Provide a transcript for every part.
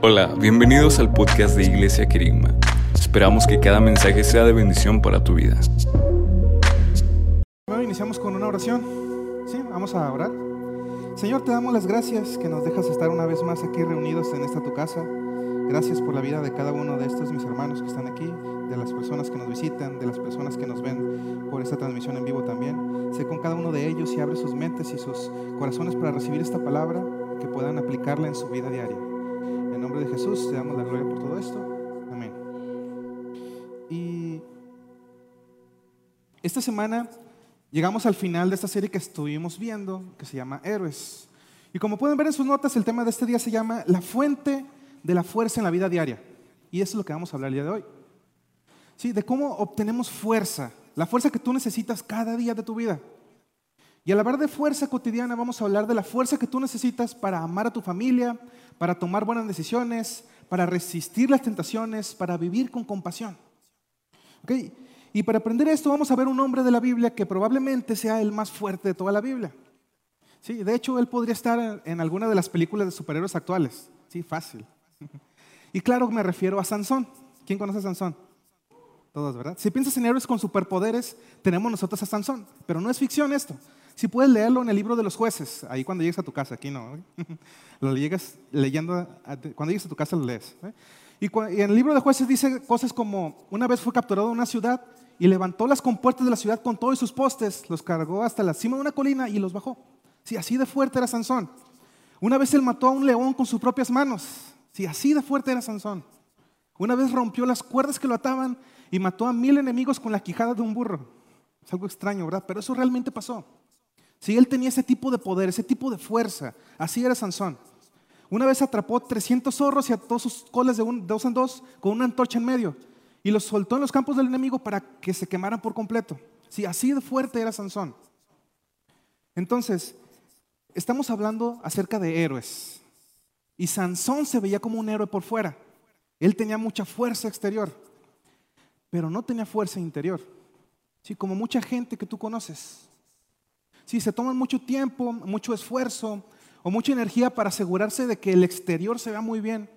Hola, bienvenidos al podcast de Iglesia Querigma. Esperamos que cada mensaje sea de bendición para tu vida. Iniciamos con una oración. Sí, vamos a orar. Señor, te damos las gracias que nos dejas estar una vez más aquí reunidos en esta tu casa. Gracias por la vida de cada uno de estos mis hermanos que están aquí, de las personas que nos visitan, de las personas que nos ven por esta transmisión en vivo también. Sé con cada uno de ellos y abre sus mentes y sus corazones para recibir esta palabra, que puedan aplicarla en su vida diaria. En nombre de Jesús te damos la gloria por todo esto. Amén. Y esta semana llegamos al final de esta serie que estuvimos viendo, que se llama Héroes. Y como pueden ver en sus notas, el tema de este día se llama La fuente de la fuerza en la vida diaria. Y eso es lo que vamos a hablar el día de hoy. Sí, de cómo obtenemos fuerza, la fuerza que tú necesitas cada día de tu vida. Y al hablar de fuerza cotidiana, vamos a hablar de la fuerza que tú necesitas para amar a tu familia, para tomar buenas decisiones, para resistir las tentaciones, para vivir con compasión. ¿Ok? Y para aprender esto vamos a ver un hombre de la Biblia que probablemente sea el más fuerte de toda la Biblia. Sí, de hecho, él podría estar en alguna de las películas de superhéroes actuales. Sí, fácil. Y claro, me refiero a Sansón. ¿Quién conoce a Sansón? Todos, ¿verdad? Si piensas en héroes con superpoderes, tenemos nosotros a Sansón. Pero no es ficción esto. Si puedes leerlo en el libro de los jueces, ahí cuando llegues a tu casa, aquí no. Lo llegas leyendo, cuando llegues a tu casa lo lees. ¿eh? Y en el libro de jueces dice cosas como, una vez fue capturado una ciudad y levantó las compuertas de la ciudad con todos sus postes, los cargó hasta la cima de una colina y los bajó. Sí, así de fuerte era Sansón. Una vez él mató a un león con sus propias manos. Sí, así de fuerte era Sansón. Una vez rompió las cuerdas que lo ataban y mató a mil enemigos con la quijada de un burro. Es algo extraño, ¿verdad? Pero eso realmente pasó. Si él tenía ese tipo de poder, ese tipo de fuerza, así era Sansón. Una vez atrapó 300 zorros y ató sus colas de, dos en dos con una antorcha en medio y los soltó en los campos del enemigo para que se quemaran por completo. Sí, así de fuerte era Sansón. Entonces, estamos hablando acerca de héroes. Y Sansón se veía como un héroe por fuera. Él tenía mucha fuerza exterior, pero no tenía fuerza interior. Sí, como mucha gente que tú conoces. Sí, se toman mucho tiempo, mucho esfuerzo o mucha energía para asegurarse de que el exterior se vea muy bien,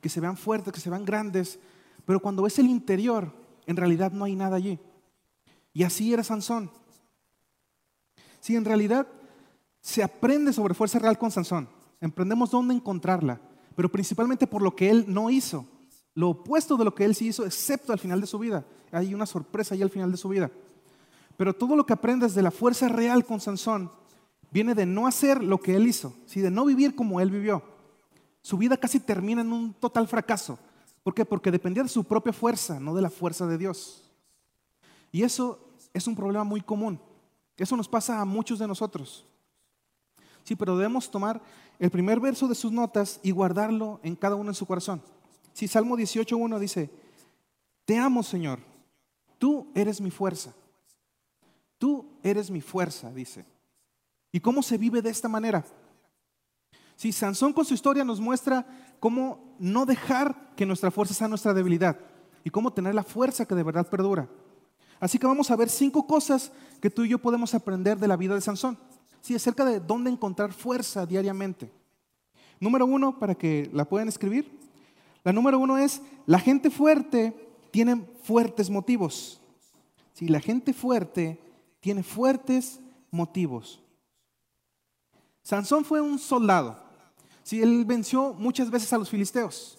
que se vean fuertes, que se vean grandes, pero cuando ves el interior, en realidad no hay nada allí. Y así era Sansón. Sí, en realidad se aprende sobre fuerza real con Sansón. Emprendemos dónde encontrarla, pero principalmente por lo que él no hizo. Lo opuesto de lo que él sí hizo, excepto al final de su vida. Hay una sorpresa ahí al final de su vida. Pero todo lo que aprendes de la fuerza real con Sansón viene de no hacer lo que él hizo, de no vivir como él vivió. Su vida casi termina en un total fracaso. ¿Por qué? Porque dependía de su propia fuerza, no de la fuerza de Dios. Y eso es un problema muy común. Eso nos pasa a muchos de nosotros. Sí, pero debemos tomar el primer verso de sus notas y guardarlo en cada uno en su corazón. Sí, Salmo 18.1 dice, Te amo Señor, tú eres mi fuerza. Tú eres mi fuerza, dice. ¿Y cómo se vive de esta manera? Si Sansón con su historia nos muestra cómo no dejar que nuestra fuerza sea nuestra debilidad y cómo tener la fuerza que de verdad perdura. Así que vamos a ver cinco cosas que tú y yo podemos aprender de la vida de Sansón. Sí, acerca de dónde encontrar fuerza diariamente. Número uno, para que la puedan escribir. La número uno es, la gente fuerte tiene fuertes motivos. Si la gente fuerte tiene fuertes motivos. Sansón fue un soldado. Sí, él venció muchas veces a los filisteos.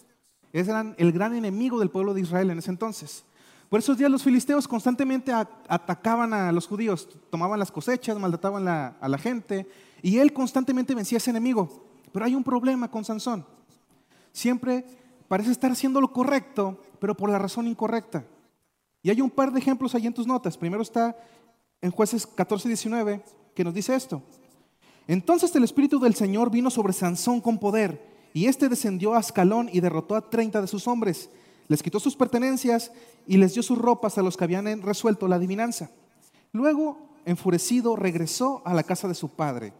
Ese eran el gran enemigo del pueblo de Israel en ese entonces. Por esos días los filisteos constantemente atacaban a los judíos, tomaban las cosechas, maltrataban a la gente, y él constantemente vencía a ese enemigo. Pero hay un problema con Sansón. Siempre parece estar haciendo lo correcto, pero por la razón incorrecta. Y hay un par de ejemplos ahí en tus notas. Primero está en jueces 14, 19, que nos dice esto. Entonces el Espíritu del Señor vino sobre Sansón con poder, y éste descendió a Ascalón y derrotó a 30 de sus hombres. Les quitó sus pertenencias y les dio sus ropas a los que habían resuelto la adivinanza. Luego, enfurecido, regresó a la casa de su padre.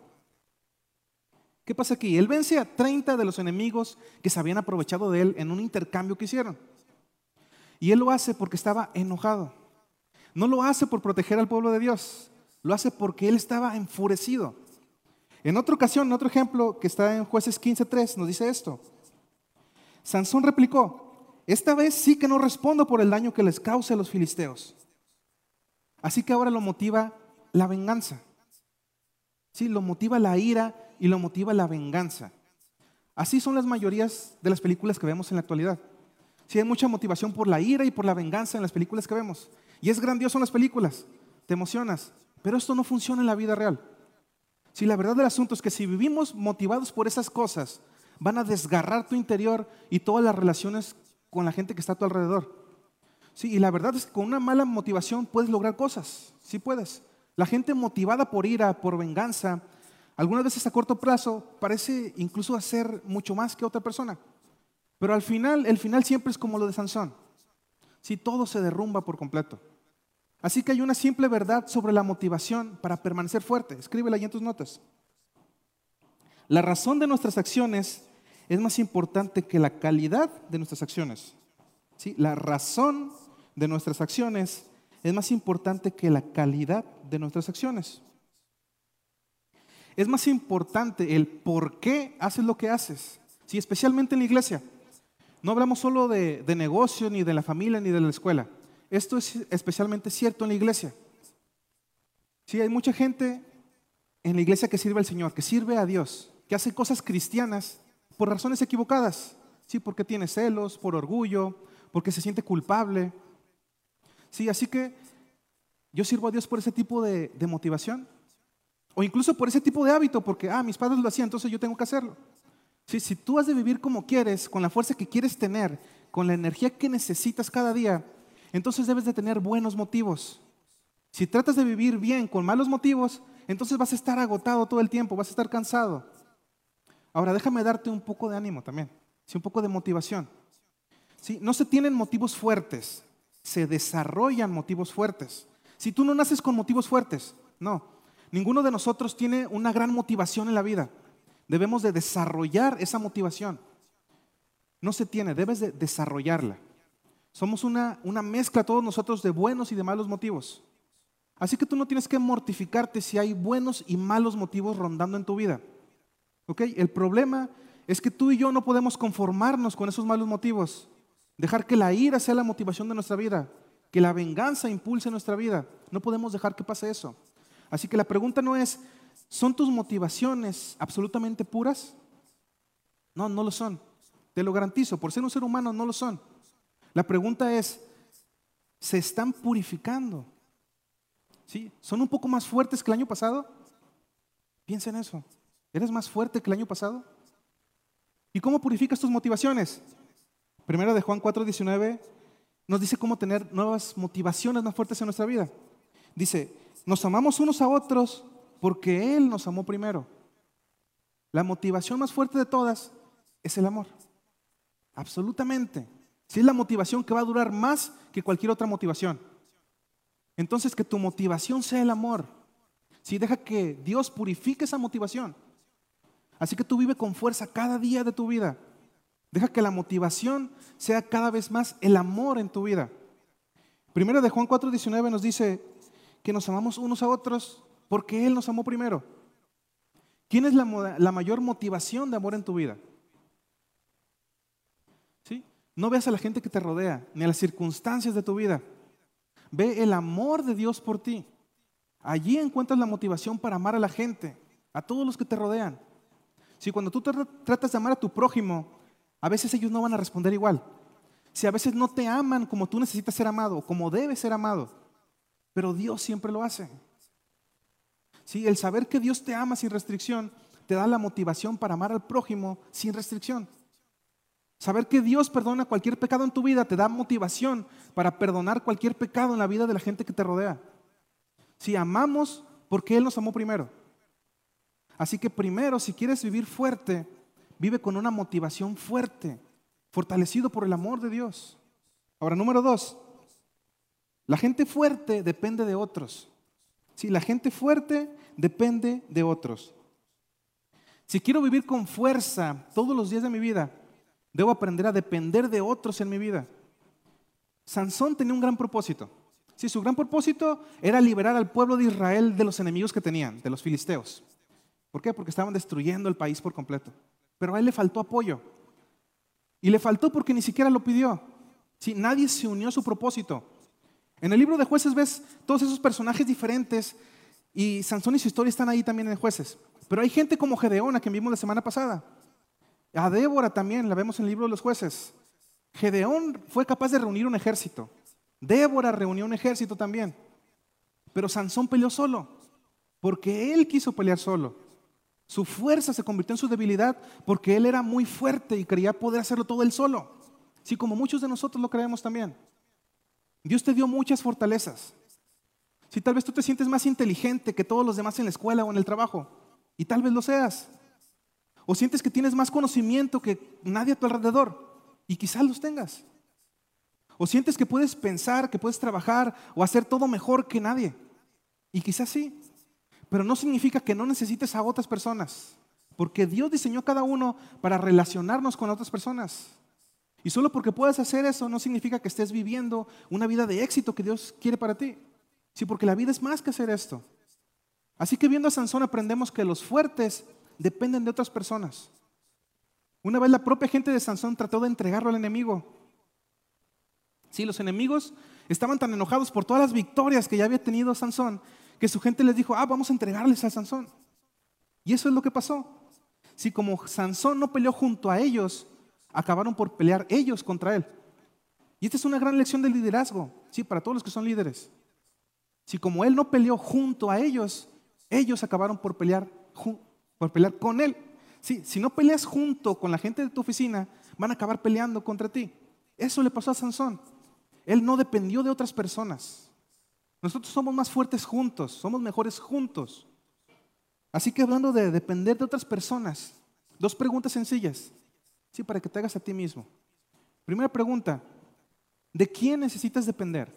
¿Qué pasa aquí? Él vence a 30 de los enemigos que se habían aprovechado de él en un intercambio que hicieron. Y él lo hace porque estaba enojado. No lo hace por proteger al pueblo de Dios, lo hace porque él estaba enfurecido. En otra ocasión, en otro ejemplo que está en jueces 15.3, nos dice esto. Sansón replicó, esta vez sí que no respondo por el daño que les cause a los filisteos. Así que ahora lo motiva la venganza. Sí, lo motiva la ira y lo motiva la venganza. Así son las mayorías de las películas que vemos en la actualidad. Sí, hay mucha motivación por la ira y por la venganza en las películas que vemos. Y es grandioso en las películas, te emocionas, pero esto no funciona en la vida real. Si la verdad del asunto es que si vivimos motivados por esas cosas, van a desgarrar tu interior y todas las relaciones con la gente que está a tu alrededor. Sí, y la verdad es que con una mala motivación puedes lograr cosas, sí puedes. La gente motivada por ira, por venganza, algunas veces a corto plazo parece incluso hacer mucho más que otra persona. Pero al final, el final siempre es como lo de Sansón. Si todo se derrumba por completo. Así que hay una simple verdad sobre la motivación para permanecer fuerte. Escríbela ahí en tus notas. La razón de nuestras acciones es más importante que la calidad de nuestras acciones. ¿Sí? La razón de nuestras acciones es más importante que la calidad de nuestras acciones. Es más importante el por qué haces lo que haces. ¿Sí? Especialmente en la iglesia. No hablamos solo de, de negocio, ni de la familia, ni de la escuela. Esto es especialmente cierto en la iglesia. Sí, hay mucha gente en la iglesia que sirve al Señor, que sirve a Dios, que hace cosas cristianas por razones equivocadas. Sí, porque tiene celos, por orgullo, porque se siente culpable. Sí, así que yo sirvo a Dios por ese tipo de, motivación. O incluso por ese tipo de hábito, porque, ah, mis padres lo hacían, entonces yo tengo que hacerlo. Sí, si tú has de vivir como quieres, con la fuerza que quieres tener, con la energía que necesitas cada día, entonces debes de tener buenos motivos. Si tratas de vivir bien con malos motivos, entonces vas a estar agotado todo el tiempo, vas a estar cansado. Ahora déjame darte un poco de ánimo también, sí, un poco de motivación. ¿Sí? No se tienen motivos fuertes, se desarrollan motivos fuertes. Si tú no naces con motivos fuertes, no. Ninguno de nosotros tiene una gran motivación en la vida. Debemos de desarrollar esa motivación. No se tiene, debes de desarrollarla. Somos una, una mezcla todos nosotros de buenos y de malos motivos. Así que tú no tienes que mortificarte si hay buenos y malos motivos rondando en tu vida. ¿Ok? El problema es que tú y yo no podemos conformarnos con esos malos motivos. Dejar que la ira sea la motivación de nuestra vida, que la venganza impulse nuestra vida. No podemos dejar que pase eso. Así que la pregunta no es, ¿son tus motivaciones absolutamente puras? No, no lo son. Te lo garantizo, por ser un ser humano no lo son. La pregunta es, ¿se están purificando? ¿Sí? ¿Son un poco más fuertes que el año pasado? Piensa en eso. ¿Eres más fuerte que el año pasado? ¿Y cómo purificas tus motivaciones? Primero de Juan 4:19 nos dice cómo tener nuevas motivaciones más fuertes en nuestra vida. Dice, nos amamos unos a otros porque Él nos amó primero. La motivación más fuerte de todas es el amor. Absolutamente. Si es la motivación que va a durar más que cualquier otra motivación. Entonces que tu motivación sea el amor. Si deja que Dios purifique esa motivación. Así que tú vive con fuerza cada día de tu vida. Deja que la motivación sea cada vez más el amor en tu vida. Primero de Juan 4:19 nos dice que nos amamos unos a otros porque Él nos amó primero. ¿Quién es la, la mayor motivación de amor en tu vida? No veas a la gente que te rodea, ni a las circunstancias de tu vida. Ve el amor de Dios por ti. Allí encuentras la motivación para amar a la gente, a todos los que te rodean. Si cuando tú tratas de amar a tu prójimo, a veces ellos no van a responder igual. Si a veces no te aman como tú necesitas ser amado, como debes ser amado, pero Dios siempre lo hace. Si el saber que Dios te ama sin restricción te da la motivación para amar al prójimo sin restricción. Saber que Dios perdona cualquier pecado en tu vida te da motivación para perdonar cualquier pecado en la vida de la gente que te rodea. Si amamos, porque Él nos amó primero. Así que primero, si quieres vivir fuerte, vive con una motivación fuerte, fortalecido por el amor de Dios. Ahora, número dos, la gente fuerte depende de otros. Si la gente fuerte depende de otros. Si quiero vivir con fuerza todos los días de mi vida, Debo aprender a depender de otros en mi vida. Sansón tenía un gran propósito. Sí, su gran propósito era liberar al pueblo de Israel de los enemigos que tenían, de los filisteos. ¿Por qué? Porque estaban destruyendo el país por completo. Pero a él le faltó apoyo. Y le faltó porque ni siquiera lo pidió. Sí, nadie se unió a su propósito. En el libro de jueces ves todos esos personajes diferentes y Sansón y su historia están ahí también en jueces. Pero hay gente como Gedeón, a quien vimos la semana pasada. A Débora también, la vemos en el libro de los jueces. Gedeón fue capaz de reunir un ejército. Débora reunió un ejército también. Pero Sansón peleó solo, porque él quiso pelear solo. Su fuerza se convirtió en su debilidad porque él era muy fuerte y creía poder hacerlo todo él solo. Sí, como muchos de nosotros lo creemos también. Dios te dio muchas fortalezas. Si tal vez tú te sientes más inteligente que todos los demás en la escuela o en el trabajo, y tal vez lo seas. O sientes que tienes más conocimiento que nadie a tu alrededor, y quizás los tengas. O sientes que puedes pensar, que puedes trabajar o hacer todo mejor que nadie, y quizás sí. Pero no significa que no necesites a otras personas, porque Dios diseñó cada uno para relacionarnos con otras personas. Y solo porque puedas hacer eso no significa que estés viviendo una vida de éxito que Dios quiere para ti. Sí, porque la vida es más que hacer esto. Así que viendo a Sansón aprendemos que los fuertes dependen de otras personas. Una vez la propia gente de Sansón trató de entregarlo al enemigo. Sí, los enemigos estaban tan enojados por todas las victorias que ya había tenido Sansón que su gente les dijo, ah, vamos a entregarles a Sansón. Y eso es lo que pasó. Si como Sansón no peleó junto a ellos, acabaron por pelear ellos contra él. Y esta es una gran lección de liderazgo, sí, para todos los que son líderes. Si como él no peleó junto a ellos, ellos acabaron por pelear, por pelear con él. Sí, si no peleas junto con la gente de tu oficina, van a acabar peleando contra ti. Eso le pasó a Sansón. Él no dependió de otras personas. Nosotros somos más fuertes juntos, somos mejores juntos. Así que hablando de depender de otras personas, dos preguntas sencillas. Sí, para que te hagas a ti mismo. Primera pregunta, ¿de quién necesitas depender?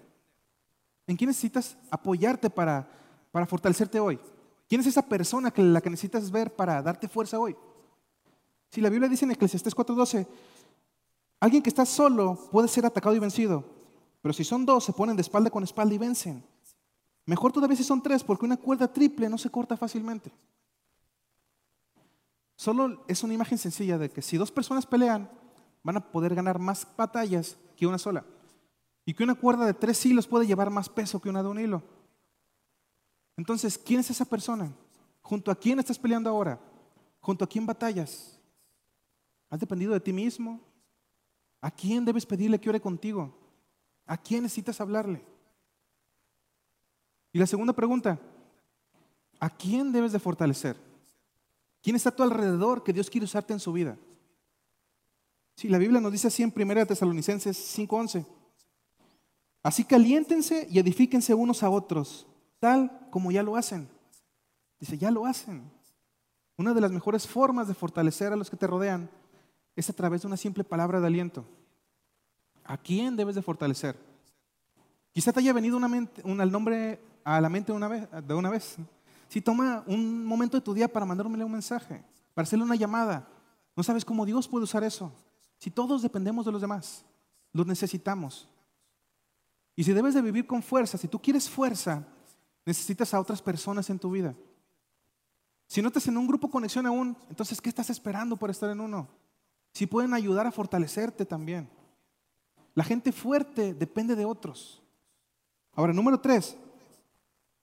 ¿En quién necesitas apoyarte para, para fortalecerte hoy? ¿Quién es esa persona que la que necesitas ver para darte fuerza hoy? Si la Biblia dice en Eclesiastés 4:12, alguien que está solo puede ser atacado y vencido, pero si son dos se ponen de espalda con espalda y vencen. Mejor todavía si son tres, porque una cuerda triple no se corta fácilmente. Solo es una imagen sencilla de que si dos personas pelean, van a poder ganar más batallas que una sola. Y que una cuerda de tres hilos puede llevar más peso que una de un hilo. Entonces, ¿quién es esa persona? ¿Junto a quién estás peleando ahora? ¿Junto a quién batallas? ¿Has dependido de ti mismo? ¿A quién debes pedirle que ore contigo? ¿A quién necesitas hablarle? Y la segunda pregunta, ¿a quién debes de fortalecer? ¿Quién está a tu alrededor que Dios quiere usarte en su vida? Sí, la Biblia nos dice así en 1 Tesalonicenses 5:11. Así caliéntense y edifíquense unos a otros, tal como ya lo hacen. Dice, ya lo hacen. Una de las mejores formas de fortalecer a los que te rodean es a través de una simple palabra de aliento. ¿A quién debes de fortalecer? Quizá te haya venido una mente, al nombre a la mente una vez, de una vez. Si toma un momento de tu día para mandarme un mensaje, para hacerle una llamada, no sabes cómo Dios puede usar eso. Si todos dependemos de los demás, los necesitamos. Y si debes de vivir con fuerza, si tú quieres fuerza, necesitas a otras personas en tu vida. Si no estás en un grupo conexión aún, entonces ¿qué estás esperando por estar en uno? Si pueden ayudar a fortalecerte también. La gente fuerte depende de otros. Ahora, número tres,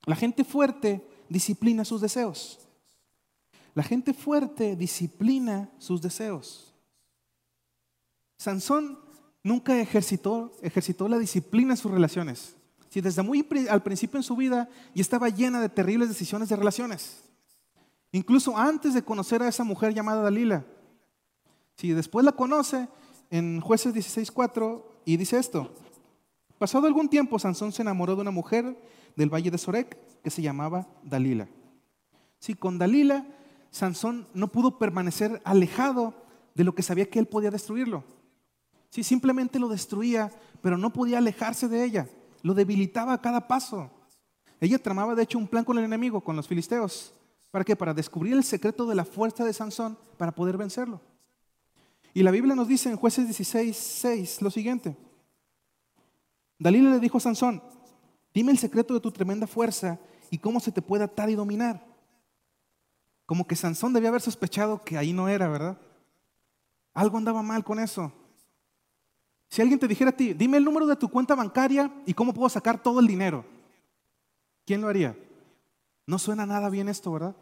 la gente fuerte disciplina sus deseos. La gente fuerte disciplina sus deseos. Sansón nunca ejercitó, ejercitó la disciplina en sus relaciones. Si desde muy al principio en su vida y estaba llena de terribles decisiones de relaciones. Incluso antes de conocer a esa mujer llamada Dalila. Si después la conoce en Jueces 16:4 y dice esto: Pasado algún tiempo, Sansón se enamoró de una mujer del valle de Sorek que se llamaba Dalila. Sí, con Dalila, Sansón no pudo permanecer alejado de lo que sabía que él podía destruirlo. Sí, simplemente lo destruía, pero no podía alejarse de ella. Lo debilitaba a cada paso. Ella tramaba, de hecho, un plan con el enemigo, con los filisteos. ¿Para qué? Para descubrir el secreto de la fuerza de Sansón para poder vencerlo. Y la Biblia nos dice en jueces 16, 6 lo siguiente. Dalila le dijo a Sansón, dime el secreto de tu tremenda fuerza y cómo se te puede atar y dominar. Como que Sansón debía haber sospechado que ahí no era, ¿verdad? Algo andaba mal con eso. Si alguien te dijera a ti, dime el número de tu cuenta bancaria y cómo puedo sacar todo el dinero, ¿quién lo haría? No suena nada bien esto, ¿verdad?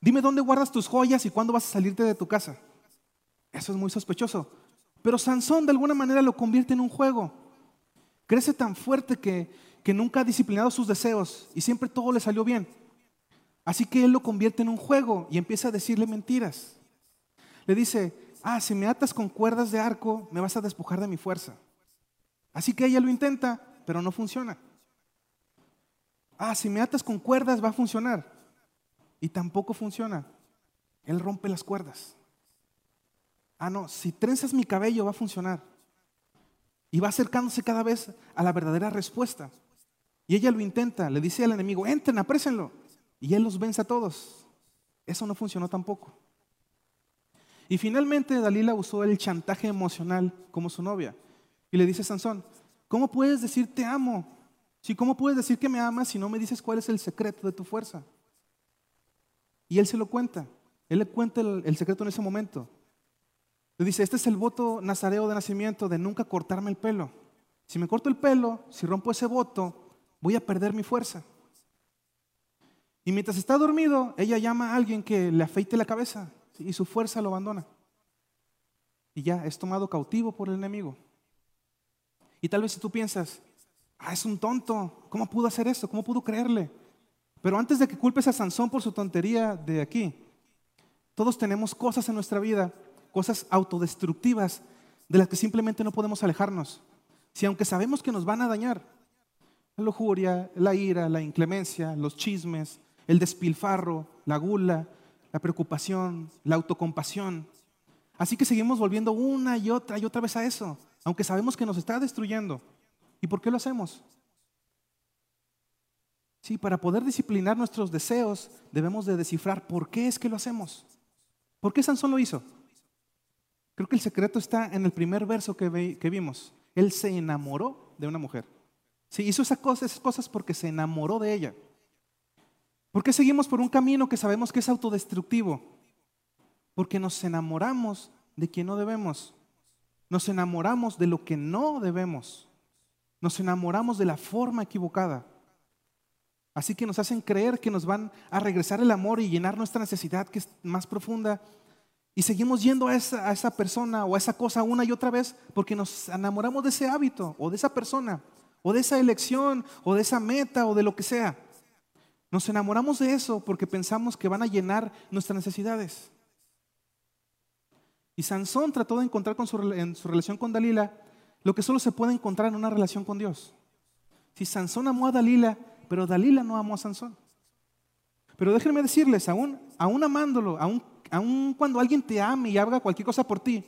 Dime dónde guardas tus joyas y cuándo vas a salirte de tu casa. Eso es muy sospechoso. Pero Sansón de alguna manera lo convierte en un juego. Crece tan fuerte que, que nunca ha disciplinado sus deseos y siempre todo le salió bien. Así que él lo convierte en un juego y empieza a decirle mentiras. Le dice, ah, si me atas con cuerdas de arco, me vas a despojar de mi fuerza. Así que ella lo intenta, pero no funciona. Ah, si me atas con cuerdas va a funcionar. Y tampoco funciona. Él rompe las cuerdas. Ah, no, si trenzas mi cabello va a funcionar. Y va acercándose cada vez a la verdadera respuesta. Y ella lo intenta, le dice al enemigo, entren, aprésenlo. Y él los vence a todos. Eso no funcionó tampoco. Y finalmente Dalila usó el chantaje emocional como su novia. Y le dice a Sansón, ¿cómo puedes decir te amo? Si, ¿Cómo puedes decir que me amas si no me dices cuál es el secreto de tu fuerza? Y él se lo cuenta. Él le cuenta el, el secreto en ese momento. Le dice, este es el voto nazareo de nacimiento de nunca cortarme el pelo. Si me corto el pelo, si rompo ese voto, voy a perder mi fuerza. Y mientras está dormido, ella llama a alguien que le afeite la cabeza y su fuerza lo abandona. Y ya es tomado cautivo por el enemigo. Y tal vez si tú piensas, ah, es un tonto, ¿cómo pudo hacer eso? ¿Cómo pudo creerle? Pero antes de que culpes a Sansón por su tontería de aquí, todos tenemos cosas en nuestra vida, cosas autodestructivas de las que simplemente no podemos alejarnos. Si aunque sabemos que nos van a dañar, la lujuria, la ira, la inclemencia, los chismes, el despilfarro, la gula, la preocupación, la autocompasión. Así que seguimos volviendo una y otra y otra vez a eso, aunque sabemos que nos está destruyendo. ¿Y por qué lo hacemos? Sí, para poder disciplinar nuestros deseos debemos de descifrar por qué es que lo hacemos. ¿Por qué Sansón lo hizo? Creo que el secreto está en el primer verso que, que vimos. Él se enamoró de una mujer. Sí, hizo esas cosas, esas cosas porque se enamoró de ella. ¿Por qué seguimos por un camino que sabemos que es autodestructivo? Porque nos enamoramos de quien no debemos. Nos enamoramos de lo que no debemos. Nos enamoramos de la forma equivocada. Así que nos hacen creer que nos van a regresar el amor y llenar nuestra necesidad que es más profunda. Y seguimos yendo a esa, a esa persona o a esa cosa una y otra vez porque nos enamoramos de ese hábito o de esa persona o de esa elección o de esa meta o de lo que sea. Nos enamoramos de eso porque pensamos que van a llenar nuestras necesidades. Y Sansón trató de encontrar en su relación con Dalila lo que solo se puede encontrar en una relación con Dios. Si Sansón amó a Dalila, pero Dalila no amó a Sansón. Pero déjenme decirles, aún, aún amándolo, aún, aún cuando alguien te ame y haga cualquier cosa por ti,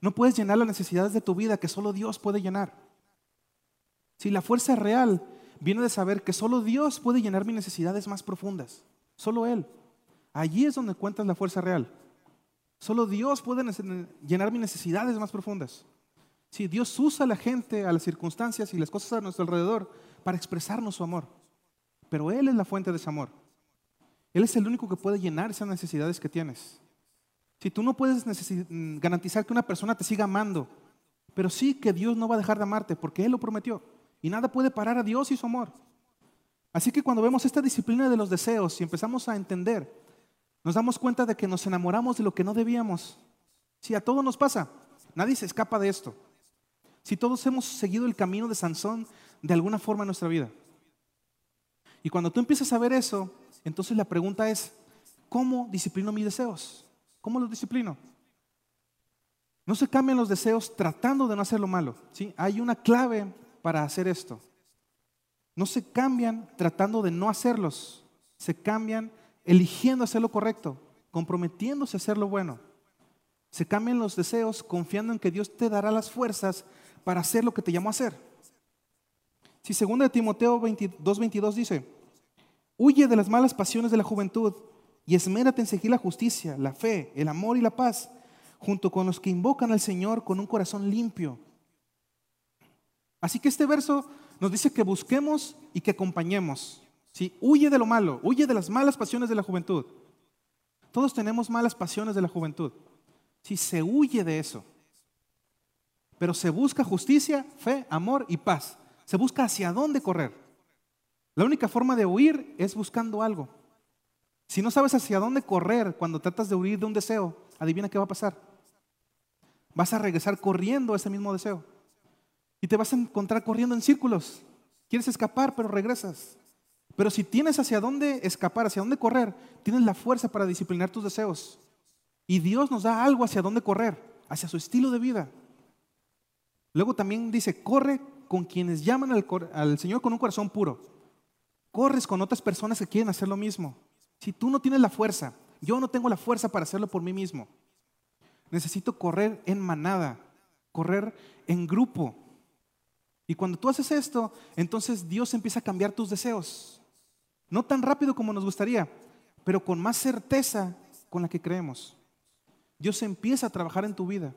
no puedes llenar las necesidades de tu vida que solo Dios puede llenar. Si la fuerza real viene de saber que solo Dios puede llenar mis necesidades más profundas. Solo Él. Allí es donde encuentras la fuerza real. Solo Dios puede llenar mis necesidades más profundas. Si Dios usa a la gente, a las circunstancias y las cosas a nuestro alrededor para expresarnos su amor. Pero Él es la fuente de ese amor. Él es el único que puede llenar esas necesidades que tienes. Si tú no puedes garantizar que una persona te siga amando, pero sí que Dios no va a dejar de amarte porque Él lo prometió. Y nada puede parar a Dios y su amor. Así que cuando vemos esta disciplina de los deseos y empezamos a entender, nos damos cuenta de que nos enamoramos de lo que no debíamos. Si a todos nos pasa, nadie se escapa de esto. Si todos hemos seguido el camino de Sansón de alguna forma en nuestra vida. Y cuando tú empiezas a ver eso, entonces la pregunta es, ¿cómo disciplino mis deseos? ¿Cómo los disciplino? No se cambian los deseos tratando de no hacer lo malo. ¿sí? Hay una clave para hacer esto. No se cambian tratando de no hacerlos, se cambian eligiendo hacer lo correcto, comprometiéndose a hacer lo bueno. Se cambian los deseos confiando en que Dios te dará las fuerzas para hacer lo que te llamó a hacer. Si 2 de Timoteo 2:22 dice, huye de las malas pasiones de la juventud y esmérate en seguir la justicia, la fe, el amor y la paz, junto con los que invocan al Señor con un corazón limpio Así que este verso nos dice que busquemos y que acompañemos. ¿sí? Huye de lo malo, huye de las malas pasiones de la juventud. Todos tenemos malas pasiones de la juventud. Si se huye de eso. Pero se busca justicia, fe, amor y paz. Se busca hacia dónde correr. La única forma de huir es buscando algo. Si no sabes hacia dónde correr cuando tratas de huir de un deseo, adivina qué va a pasar. Vas a regresar corriendo a ese mismo deseo. Y te vas a encontrar corriendo en círculos. Quieres escapar, pero regresas. Pero si tienes hacia dónde escapar, hacia dónde correr, tienes la fuerza para disciplinar tus deseos. Y Dios nos da algo hacia dónde correr, hacia su estilo de vida. Luego también dice, corre con quienes llaman al, Señor con un corazón puro. Corres con otras personas que quieren hacer lo mismo. Si tú no tienes la fuerza, yo no tengo la fuerza para hacerlo por mí mismo. Necesito correr en manada, correr en grupo. Y cuando tú haces esto, entonces Dios empieza a cambiar tus deseos. No tan rápido como nos gustaría, pero con más certeza con la que creemos. Dios empieza a trabajar en tu vida.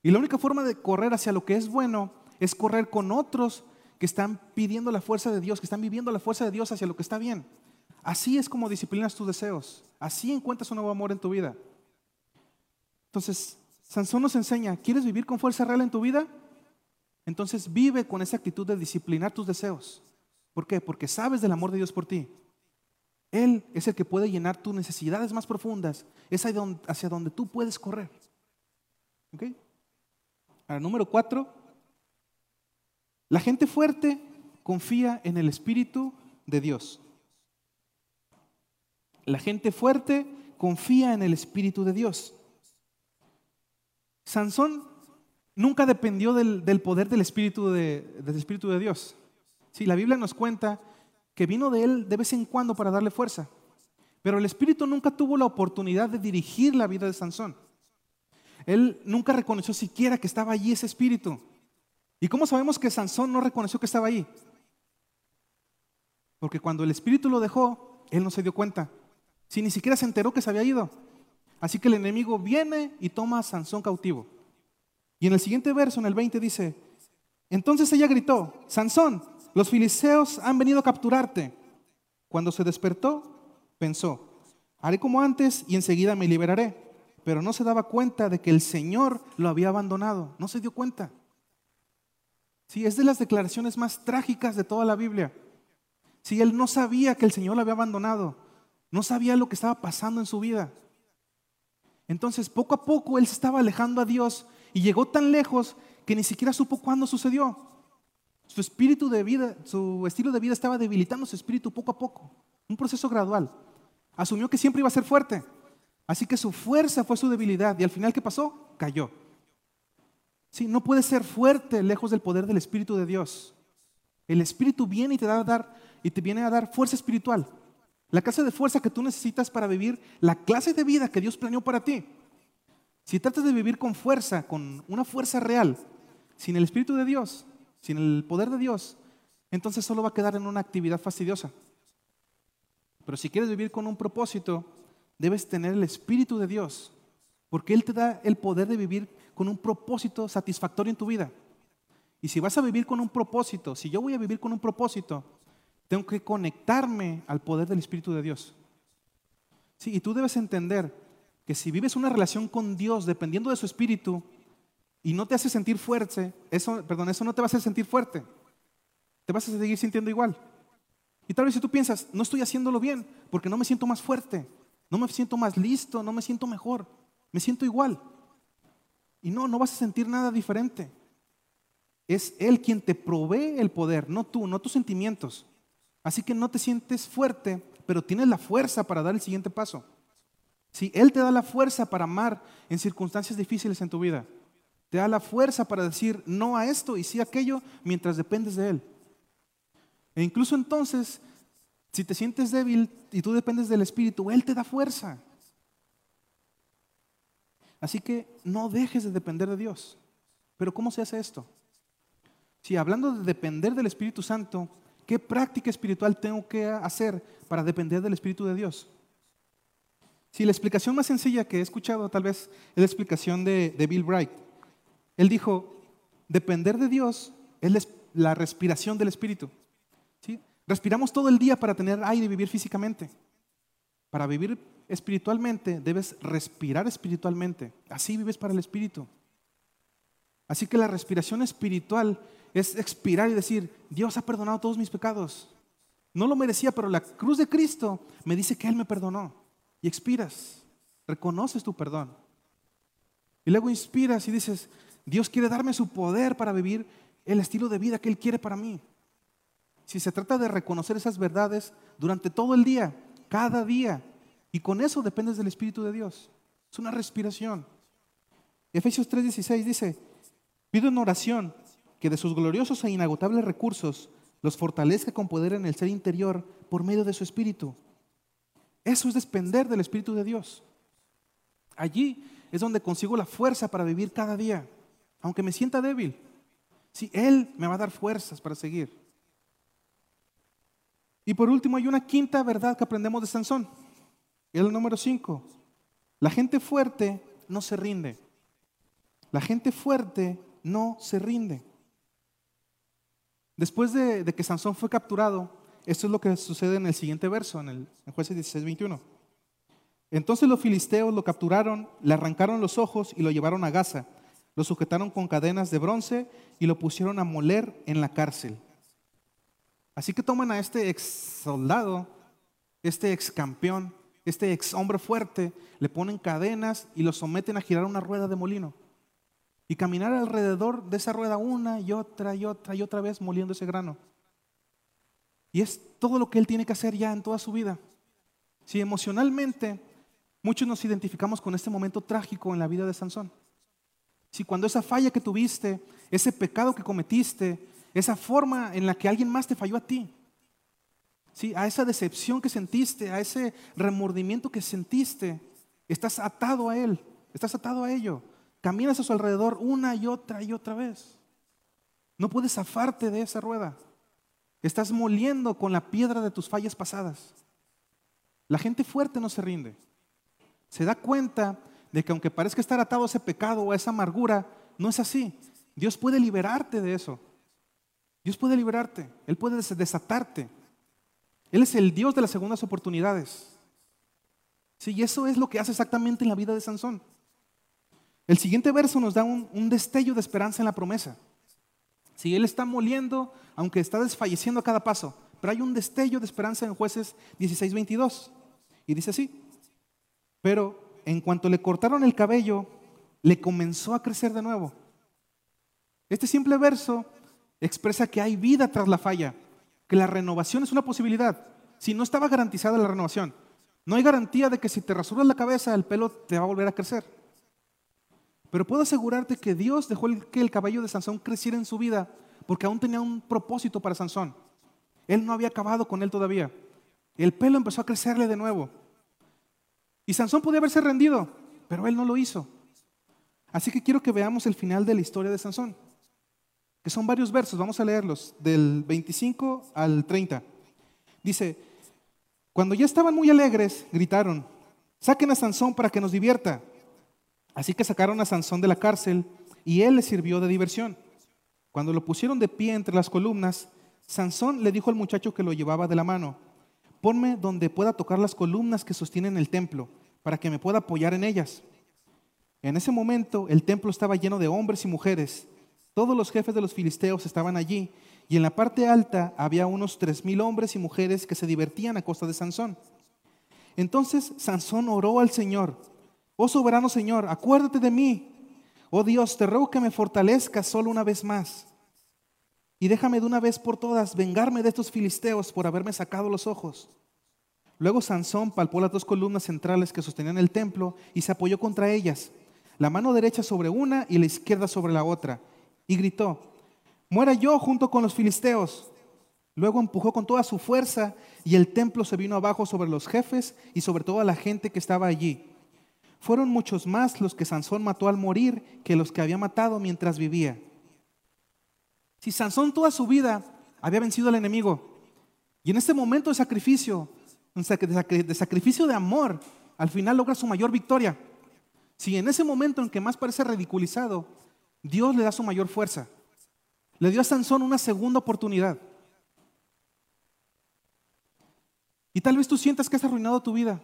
Y la única forma de correr hacia lo que es bueno es correr con otros que están pidiendo la fuerza de Dios, que están viviendo la fuerza de Dios hacia lo que está bien. Así es como disciplinas tus deseos. Así encuentras un nuevo amor en tu vida. Entonces, Sansón nos enseña, ¿quieres vivir con fuerza real en tu vida? Entonces vive con esa actitud de disciplinar tus deseos. ¿Por qué? Porque sabes del amor de Dios por ti. Él es el que puede llenar tus necesidades más profundas. Es hacia donde tú puedes correr. ¿Ok? Ahora, número cuatro, la gente fuerte confía en el Espíritu de Dios. La gente fuerte confía en el Espíritu de Dios. Sansón nunca dependió del, poder del Espíritu de, Dios. Sí, la Biblia nos cuenta que vino de él de vez en cuando para darle fuerza. Pero el Espíritu nunca tuvo la oportunidad de dirigir la vida de Sansón. Él nunca reconoció siquiera que estaba allí ese espíritu. ¿Y cómo sabemos que Sansón no reconoció que estaba allí? Porque cuando el espíritu lo dejó, él no se dio cuenta. Si ni siquiera se enteró que se había ido. Así que el enemigo viene y toma a Sansón cautivo. Y en el siguiente verso, en el 20, dice, entonces ella gritó, Sansón, los filisteos han venido a capturarte. Cuando se despertó, pensó, haré como antes y enseguida me liberaré pero no se daba cuenta de que el Señor lo había abandonado. No se dio cuenta. Sí, es de las declaraciones más trágicas de toda la Biblia. Si él no sabía que el Señor lo había abandonado, no sabía lo que estaba pasando en su vida. Entonces, poco a poco él se estaba alejando a Dios y llegó tan lejos que ni siquiera supo cuándo sucedió. Su espíritu de vida, su estilo de vida estaba debilitando su espíritu poco a poco. Un proceso gradual. Asumió que siempre iba a ser fuerte. Así que su fuerza fue su debilidad y al final ¿qué pasó? Cayó. Sí, no puede ser fuerte lejos del poder del Espíritu de Dios. El Espíritu viene y te, da a dar, y te viene a dar fuerza espiritual. La clase de fuerza que tú necesitas para vivir la clase de vida que Dios planeó para ti. Si tratas de vivir con fuerza, con una fuerza real, sin el Espíritu de Dios, sin el poder de Dios, entonces solo va a quedar en una actividad fastidiosa. Pero si quieres vivir con un propósito, debes tener el Espíritu de Dios, porque Él te da el poder de vivir con un propósito satisfactorio en tu vida. Y si vas a vivir con un propósito, si yo voy a vivir con un propósito, tengo que conectarme al poder del Espíritu de Dios. Sí, y tú debes entender que si vives una relación con Dios dependiendo de su Espíritu y no te hace sentir fuerte, eso, perdón, eso no te va a hacer sentir fuerte. Te vas a seguir sintiendo igual. Y tal vez si tú piensas, no estoy haciéndolo bien porque no me siento más fuerte, no me siento más listo, no me siento mejor, me siento igual. Y no, no vas a sentir nada diferente. Es Él quien te provee el poder, no tú, no tus sentimientos. Así que no te sientes fuerte, pero tienes la fuerza para dar el siguiente paso. Si Él te da la fuerza para amar en circunstancias difíciles en tu vida, te da la fuerza para decir no a esto y sí a aquello mientras dependes de Él. E incluso entonces si te sientes débil y tú dependes del Espíritu, Él te da fuerza. Así que no dejes de depender de Dios. Pero ¿cómo se hace esto? Si hablando de depender del Espíritu Santo, ¿qué práctica espiritual tengo que hacer para depender del Espíritu de Dios? Si la explicación más sencilla que he escuchado tal vez es la explicación de, Bill Bright. Él dijo, depender de Dios es la respiración del Espíritu. Respiramos todo el día para tener aire y vivir físicamente. Para vivir espiritualmente debes respirar espiritualmente. Así vives para el espíritu. Así que la respiración espiritual es expirar y decir, Dios ha perdonado todos mis pecados. No lo merecía, pero la cruz de Cristo me dice que Él me perdonó. Y expiras, reconoces tu perdón. Y luego inspiras y dices, Dios quiere darme su poder para vivir el estilo de vida que Él quiere para mí. Si se trata de reconocer esas verdades durante todo el día, cada día, y con eso dependes del Espíritu de Dios. Es una respiración. Efesios 3:16 dice, pido en oración que de sus gloriosos e inagotables recursos los fortalezca con poder en el ser interior por medio de su Espíritu. Eso es depender del Espíritu de Dios. Allí es donde consigo la fuerza para vivir cada día, aunque me sienta débil. Si Él me va a dar fuerzas para seguir. Y por último, hay una quinta verdad que aprendemos de Sansón. El número 5. La gente fuerte no se rinde. La gente fuerte no se rinde. Después de, que Sansón fue capturado, esto es lo que sucede en el siguiente verso, en, el, jueces 16, 21. Entonces los filisteos lo capturaron, le arrancaron los ojos y lo llevaron a Gaza. Lo sujetaron con cadenas de bronce y lo pusieron a moler en la cárcel. Así que toman a este ex soldado, este ex campeón, este ex hombre fuerte, le ponen cadenas y lo someten a girar una rueda de molino y caminar alrededor de esa rueda una y otra y otra y otra vez moliendo ese grano. Y es todo lo que él tiene que hacer ya en toda su vida. Si emocionalmente muchos nos identificamos con este momento trágico en la vida de Sansón. Si cuando esa falla que tuviste, ese pecado que cometiste, esa forma en la que alguien más te falló a ti, ¿sí? a esa decepción que sentiste, a ese remordimiento que sentiste, estás atado a él, estás atado a ello. Caminas a su alrededor una y otra y otra vez. No puedes zafarte de esa rueda. Estás moliendo con la piedra de tus fallas pasadas. La gente fuerte no se rinde. Se da cuenta de que aunque parezca estar atado a ese pecado o a esa amargura, no es así. Dios puede liberarte de eso. Dios puede liberarte. Él puede desatarte. Él es el Dios de las segundas oportunidades. Sí, y eso es lo que hace exactamente en la vida de Sansón. El siguiente verso nos da un, destello de esperanza en la promesa. Si él está moliendo, aunque está desfalleciendo a cada paso, pero hay un destello de esperanza en jueces 16, 22. Y dice así, pero en cuanto le cortaron el cabello, le comenzó a crecer de nuevo. Este simple verso expresa que hay vida tras la falla, que la renovación es una posibilidad. Si no estaba garantizada la renovación, no hay garantía de que si te rasuras la cabeza el pelo te va a volver a crecer. Pero puedo asegurarte que Dios dejó que el cabello de Sansón creciera en su vida porque aún tenía un propósito para Sansón. Él no había acabado con él todavía. El pelo empezó a crecerle de nuevo. Y Sansón podía haberse rendido, pero él no lo hizo. Así que quiero que veamos el final de la historia de Sansón, que son varios versos, vamos a leerlos, del 25 al 30. Dice, cuando ya estaban muy alegres, gritaron, saquen a Sansón para que nos divierta. Así que sacaron a Sansón de la cárcel y él le sirvió de diversión. Cuando lo pusieron de pie entre las columnas, Sansón le dijo al muchacho que lo llevaba de la mano, ponme donde pueda tocar las columnas que sostienen el templo, para que me pueda apoyar en ellas. En ese momento el templo estaba lleno de hombres y mujeres. Todos los jefes de los filisteos estaban allí, y en la parte alta había unos tres mil hombres y mujeres que se divertían a costa de Sansón. Entonces Sansón oró al Señor Oh soberano Señor, acuérdate de mí. Oh Dios, te ruego que me fortalezcas solo una vez más. Y déjame de una vez por todas vengarme de estos filisteos por haberme sacado los ojos. Luego Sansón palpó las dos columnas centrales que sostenían el templo y se apoyó contra ellas, la mano derecha sobre una y la izquierda sobre la otra, y gritó, muera yo junto con los filisteos. Luego empujó con toda su fuerza y el templo se vino abajo sobre los jefes y sobre toda la gente que estaba allí. Fueron muchos más los que Sansón mató al morir que los que había matado mientras vivía. Si Sansón toda su vida había vencido al enemigo, y en este momento de sacrificio, de sacrificio de amor, al final logra su mayor victoria. Si en ese momento en que más parece ridiculizado, Dios le da su mayor fuerza. Le dio a Sansón una segunda oportunidad. Y tal vez tú sientas que has arruinado tu vida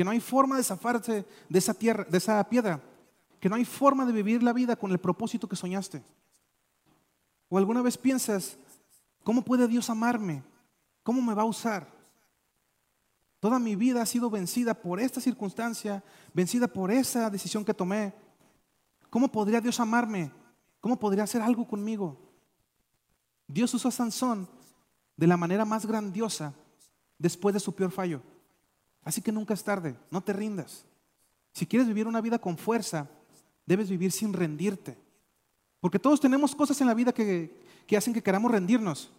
que no hay forma de zafarse de esa tierra, de esa piedra. que no hay forma de vivir la vida con el propósito que soñaste. O alguna vez piensas, ¿cómo puede Dios amarme? ¿Cómo me va a usar? Toda mi vida ha sido vencida por esta circunstancia, vencida por esa decisión que tomé. ¿Cómo podría Dios amarme? ¿Cómo podría hacer algo conmigo? Dios usó a Sansón de la manera más grandiosa después de su peor fallo. Así que nunca es tarde, no te rindas. Si quieres vivir una vida con fuerza, debes vivir sin rendirte. Porque todos tenemos cosas en la vida que, hacen que queramos rendirnos.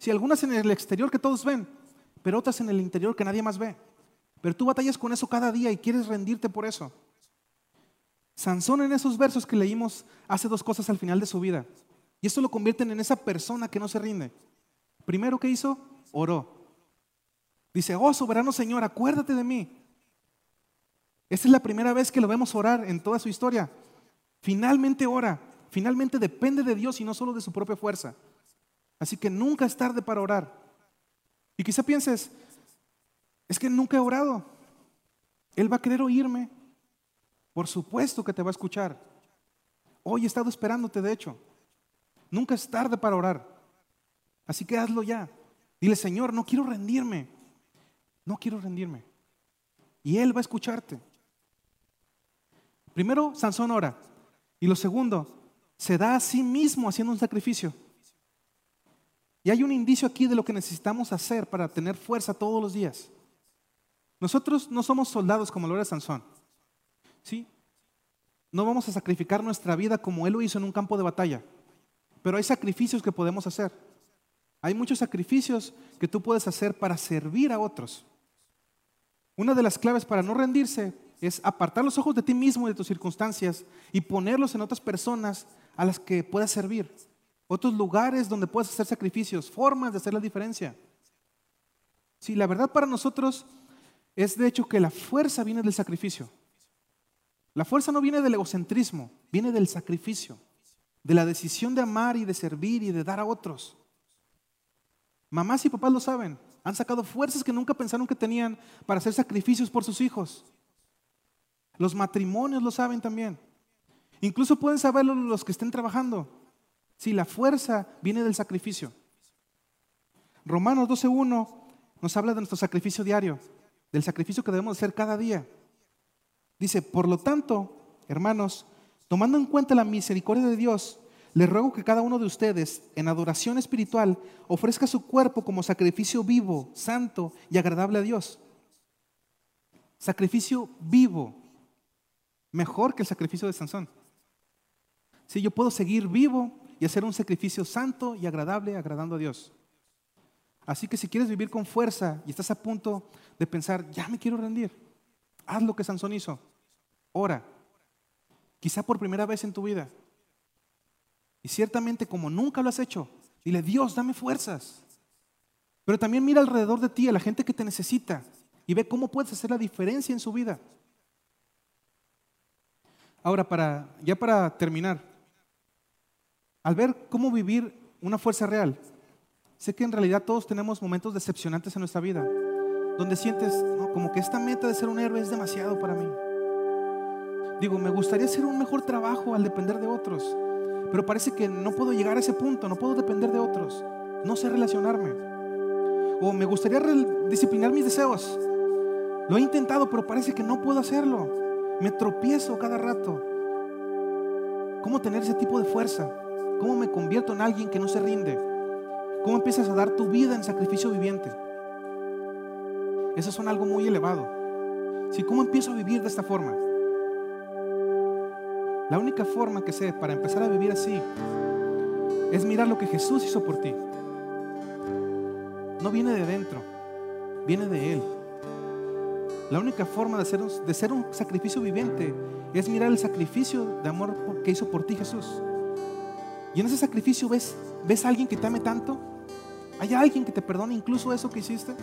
Si algunas en el exterior que todos ven, pero otras en el interior que nadie más ve. Pero tú batallas con eso cada día y quieres rendirte por eso. Sansón en esos versos que leímos hace dos cosas al final de su vida. Y esto lo convierten en esa persona que no se rinde. Primero que hizo, oró. Dice, oh soberano Señor, acuérdate de mí. Esta es la primera vez que lo vemos orar en toda su historia. Finalmente ora, finalmente depende de Dios y no solo de su propia fuerza. Así que nunca es tarde para orar. Y quizá pienses, es que nunca he orado. Él va a querer oírme. Por supuesto que te va a escuchar. Hoy he estado esperándote, de hecho. Nunca es tarde para orar. Así que hazlo ya. Dile, Señor, no quiero rendirme. No quiero rendirme. Y Él va a escucharte. Primero, Sansón ora. Y lo segundo, se da a sí mismo haciendo un sacrificio. Y hay un indicio aquí de lo que necesitamos hacer para tener fuerza todos los días. Nosotros no somos soldados como lo era Sansón. ¿Sí? No vamos a sacrificar nuestra vida como él lo hizo en un campo de batalla. Pero hay sacrificios que podemos hacer. Hay muchos sacrificios que tú puedes hacer para servir a otros. Una de las claves para no rendirse es apartar los ojos de ti mismo y de tus circunstancias y ponerlos en otras personas a las que puedas servir. Otros lugares donde puedas hacer sacrificios, formas de hacer la diferencia. Sí, la verdad para nosotros es de hecho que la fuerza viene del sacrificio. La fuerza no viene del egocentrismo, viene del sacrificio, de la decisión de amar y de servir y de dar a otros. Mamás y papás lo saben, han sacado fuerzas que nunca pensaron que tenían para hacer sacrificios por sus hijos. Los matrimonios lo saben también. Incluso pueden saberlo los que estén trabajando. Si la fuerza viene del sacrificio. Romanos 12.1 nos habla de nuestro sacrificio diario, del sacrificio que debemos hacer cada día. Dice, por lo tanto, hermanos, tomando en cuenta la misericordia de Dios, les ruego que cada uno de ustedes, en adoración espiritual, ofrezca su cuerpo como sacrificio vivo, santo y agradable a Dios. Sacrificio vivo, mejor que el sacrificio de Sansón. Si yo puedo seguir vivo y hacer un sacrificio santo y agradable, agradando a Dios. Así que si quieres vivir con fuerza y estás a punto de pensar, ya me quiero rendir, haz lo que Sansón hizo. Ora. Quizá por primera vez en tu vida. Y ciertamente como nunca lo has hecho, dile, Dios, dame fuerzas. Pero también mira alrededor de ti a la gente que te necesita y ve cómo puedes hacer la diferencia en su vida. Ahora, para, ya para terminar, al ver cómo vivir una fuerza real, sé que en realidad todos tenemos momentos decepcionantes en nuestra vida, donde sientes como que esta meta de ser un héroe es demasiado para mí. Digo, me gustaría hacer un mejor trabajo al depender de otros, pero parece que no puedo llegar a ese punto, no puedo depender de otros, no sé relacionarme. O me gustaría disciplinar mis deseos. Lo he intentado, pero parece que no puedo hacerlo. Me tropiezo cada rato. ¿Cómo tener ese tipo de fuerza? ¿Cómo me convierto en alguien que no se rinde? ¿Cómo empiezas a dar tu vida en sacrificio viviente? Eso son algo muy elevado. ¿Sí? ¿Cómo empiezo a vivir de esta forma? La única forma que sé para empezar a vivir así es mirar lo que Jesús hizo por ti. No viene de dentro, viene de Él. La única forma de ser, un sacrificio viviente es mirar el sacrificio de amor que hizo por ti Jesús. Y en ese sacrificio ves, ves a alguien que te ame tanto. Hay alguien que te perdone incluso eso que hiciste.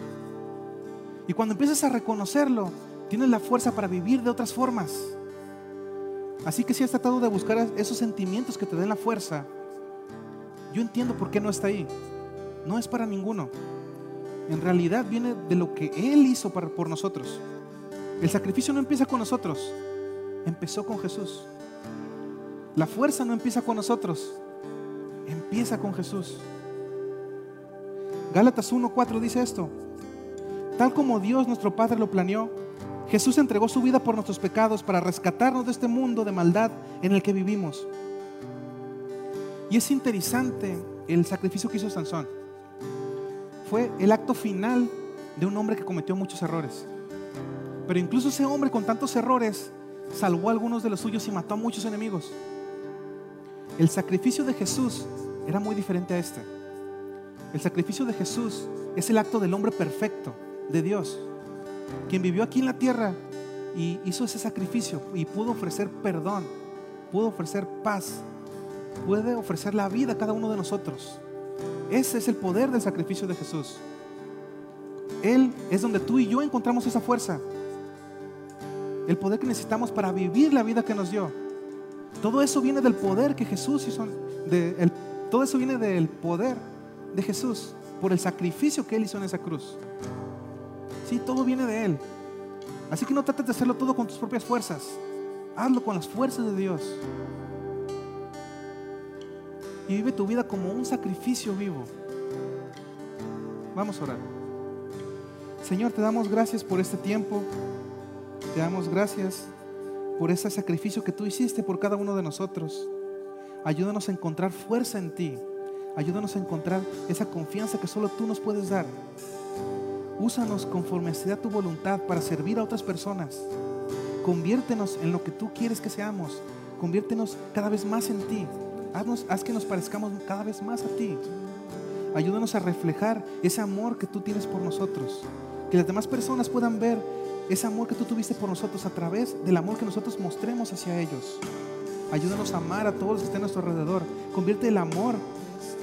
Y cuando empiezas a reconocerlo, tienes la fuerza para vivir de otras formas. Así que si has tratado de buscar esos sentimientos que te den la fuerza, yo entiendo por qué no está ahí. No es para ninguno. En realidad viene de lo que Él hizo por nosotros. El sacrificio no empieza con nosotros, empezó con Jesús. La fuerza no empieza con nosotros, empieza con Jesús. Gálatas 1.4 dice esto. Tal como Dios nuestro Padre lo planeó, Jesús entregó su vida por nuestros pecados para rescatarnos de este mundo de maldad en el que vivimos. Y es interesante el sacrificio que hizo Sansón. Fue el acto final de un hombre que cometió muchos errores. Pero incluso ese hombre con tantos errores salvó a algunos de los suyos y mató a muchos enemigos. El sacrificio de Jesús era muy diferente a este. El sacrificio de Jesús es el acto del hombre perfecto, de Dios, quien vivió aquí en la tierra y hizo ese sacrificio y pudo ofrecer perdón, pudo ofrecer paz, puede ofrecer la vida a cada uno de nosotros. Ese es el poder del sacrificio de Jesús. Él es donde tú y yo encontramos esa fuerza. El poder que necesitamos para vivir la vida que nos dio. Todo eso viene del poder que Jesús hizo. De todo eso viene del poder de Jesús por el sacrificio que Él hizo en esa cruz. Sí, todo viene de Él. Así que no trates de hacerlo todo con tus propias fuerzas. Hazlo con las fuerzas de Dios. Y vive tu vida como un sacrificio vivo. Vamos a orar. Señor, te damos gracias por este tiempo. Te damos gracias por ese sacrificio que tú hiciste por cada uno de nosotros. Ayúdanos a encontrar fuerza en ti. Ayúdanos a encontrar esa confianza que solo tú nos puedes dar. Úsanos conforme sea tu voluntad para servir a otras personas. Conviértenos en lo que tú quieres que seamos. Conviértenos cada vez más en ti. Haznos, haz que nos parezcamos cada vez más a ti. Ayúdanos a reflejar ese amor que tú tienes por nosotros. Que las demás personas puedan ver ese amor que tú tuviste por nosotros a través del amor que nosotros mostremos hacia ellos. Ayúdanos a amar a todos los que estén a nuestro alrededor. Convierte el amor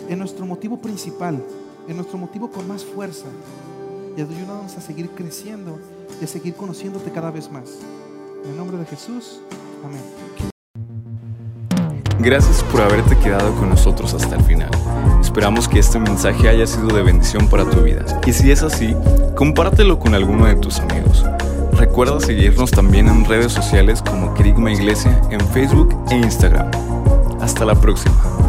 en nuestro motivo principal, en nuestro motivo con más fuerza. Y ayúdanos a seguir creciendo y a seguir conociéndote cada vez más. En el nombre de Jesús, amén. Gracias por haberte quedado con nosotros hasta el final. Esperamos que este mensaje haya sido de bendición para tu vida. Y si es así, compártelo con alguno de tus amigos. Recuerda seguirnos también en redes sociales como Kerigma Iglesia en Facebook e Instagram. Hasta la próxima.